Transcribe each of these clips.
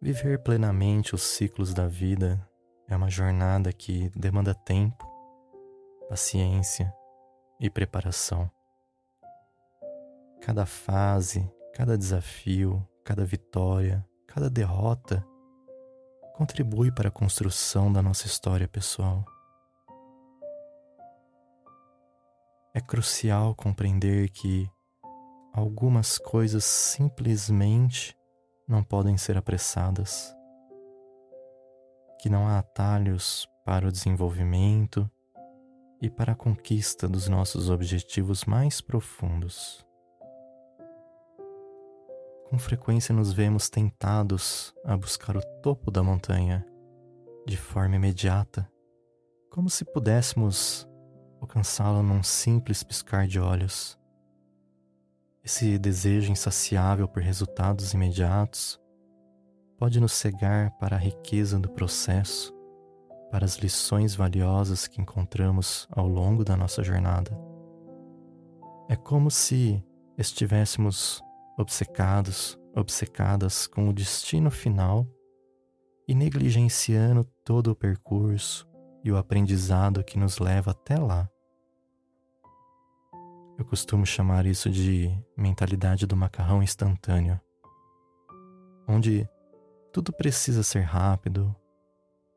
Viver plenamente os ciclos da vida é uma jornada que demanda tempo, paciência e preparação. Cada fase, cada desafio, cada vitória, cada derrota contribui para a construção da nossa história pessoal. É crucial compreender que algumas coisas simplesmente não podem ser apressadas, que não há atalhos para o desenvolvimento e para a conquista dos nossos objetivos mais profundos. Com frequência nos vemos tentados a buscar o topo da montanha de forma imediata, como se pudéssemos alcançá-lo num simples piscar de olhos. Esse desejo insaciável por resultados imediatos pode nos cegar para a riqueza do processo, para as lições valiosas que encontramos ao longo da nossa jornada. É como se estivéssemos obcecados, obcecadas com o destino final e negligenciando todo o percurso e o aprendizado que nos leva até lá. Eu costumo chamar isso de mentalidade do macarrão instantâneo, onde tudo precisa ser rápido,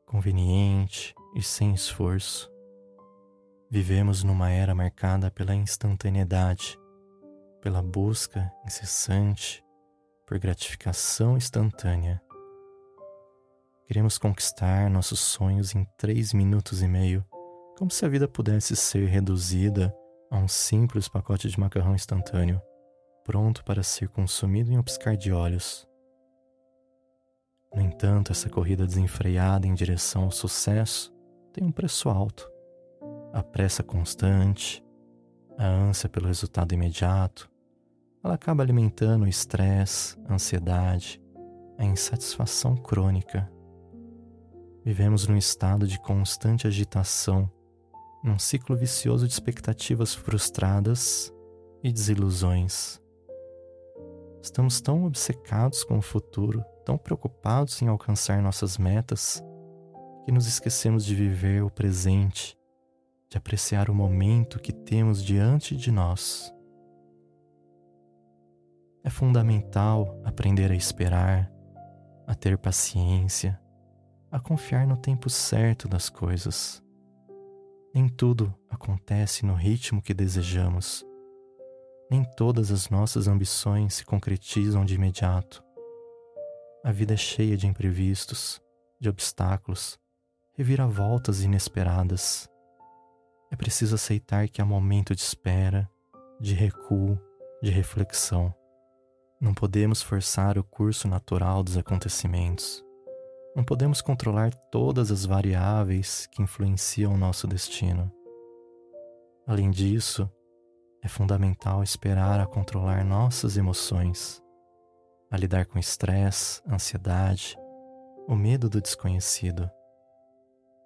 conveniente e sem esforço. Vivemos numa era marcada pela instantaneidade, pela busca incessante por gratificação instantânea. Queremos conquistar nossos sonhos em três minutos e meio, como se a vida pudesse ser reduzida a um simples pacote de macarrão instantâneo, pronto para ser consumido em um piscar de olhos. No entanto, essa corrida desenfreada em direção ao sucesso tem um preço alto. A pressa constante, a ânsia pelo resultado imediato, ela acaba alimentando o estresse, a ansiedade, a insatisfação crônica. Vivemos num estado de constante agitação num ciclo vicioso de expectativas frustradas e desilusões. Estamos tão obcecados com o futuro, tão preocupados em alcançar nossas metas, que nos esquecemos de viver o presente, de apreciar o momento que temos diante de nós. É fundamental aprender a esperar, a ter paciência, a confiar no tempo certo das coisas. Nem tudo acontece no ritmo que desejamos. Nem todas as nossas ambições se concretizam de imediato. A vida é cheia de imprevistos, de obstáculos, reviravoltas inesperadas. É preciso aceitar que há momento de espera, de recuo, de reflexão. Não podemos forçar o curso natural dos acontecimentos. Não podemos controlar todas as variáveis que influenciam o nosso destino. Além disso, é fundamental esperar a controlar nossas emoções, a lidar com estresse, ansiedade, o medo do desconhecido.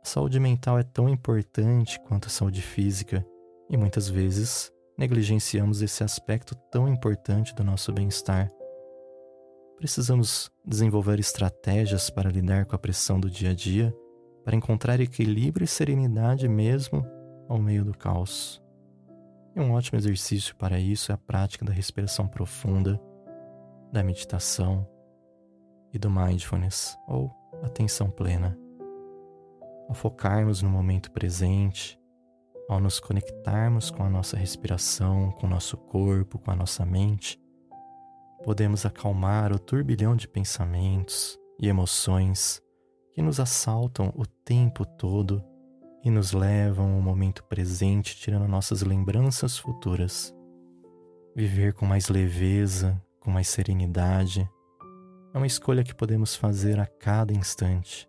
A saúde mental é tão importante quanto a saúde física e muitas vezes negligenciamos esse aspecto tão importante do nosso bem-estar Precisamos desenvolver estratégias para lidar com a pressão do dia a dia, para encontrar equilíbrio e serenidade mesmo ao meio do caos. E um ótimo exercício para isso é a prática da respiração profunda, da meditação e do mindfulness, ou atenção plena. Ao focarmos no momento presente, ao nos conectarmos com a nossa respiração, com o nosso corpo, com a nossa mente, podemos acalmar o turbilhão de pensamentos e emoções que nos assaltam o tempo todo e nos levam ao momento presente, tirando nossas lembranças futuras. Viver com mais leveza, com mais serenidade, é uma escolha que podemos fazer a cada instante.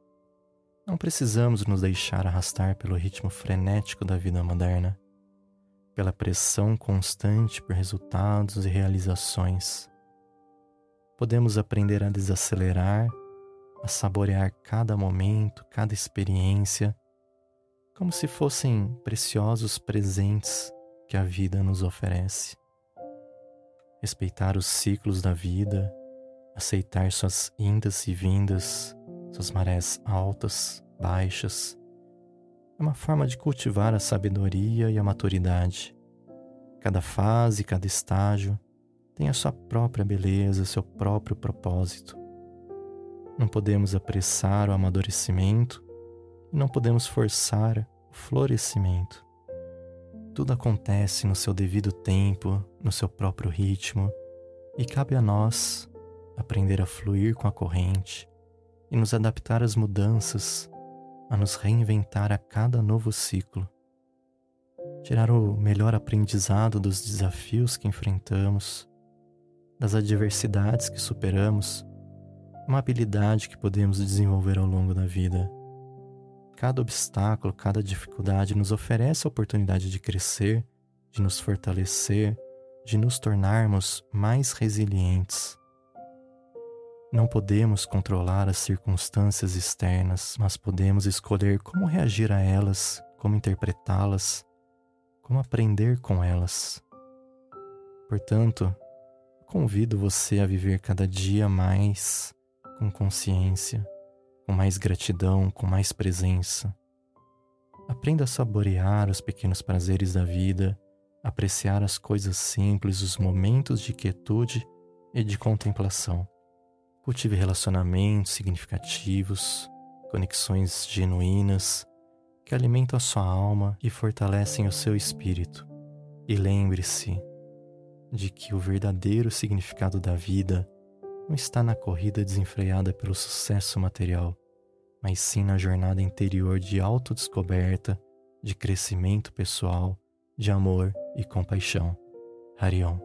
Não precisamos nos deixar arrastar pelo ritmo frenético da vida moderna, pela pressão constante por resultados e realizações. Podemos aprender a desacelerar, a saborear cada momento, cada experiência, como se fossem preciosos presentes que a vida nos oferece respeitar os ciclos da vida, aceitar suas indas e vindas, suas marés altas, baixas. É uma forma de cultivar a sabedoria e a maturidade. Cada fase, cada estágio tem a sua própria beleza, seu próprio propósito. Não podemos apressar o amadurecimento e não podemos forçar o florescimento. Tudo acontece no seu devido tempo, no seu próprio ritmo, e cabe a nós aprender a fluir com a corrente e nos adaptar às mudanças, a nos reinventar a cada novo ciclo. Tirar o melhor aprendizado dos desafios que enfrentamos, das adversidades que superamos, uma habilidade que podemos desenvolver ao longo da vida Cada obstáculo, cada dificuldade nos oferece a oportunidade de crescer, de nos fortalecer, de nos tornarmos mais resilientes. Não podemos controlar as circunstâncias externas, mas podemos escolher como reagir a elas, como interpretá-las, como aprender com elas. Portanto, convido você a viver cada dia mais com consciência, com mais gratidão, com mais presença. Aprenda a saborear os pequenos prazeres da vida, apreciar as coisas simples, os momentos de quietude e de contemplação. Cultive relacionamentos significativos, conexões genuínas que alimentam a sua alma e fortalecem o seu espírito. E lembre-se de que o verdadeiro significado da vida não está na corrida desenfreada pelo sucesso material, mas sim na jornada interior de autodescoberta, de crescimento pessoal, de amor e compaixão. Harion.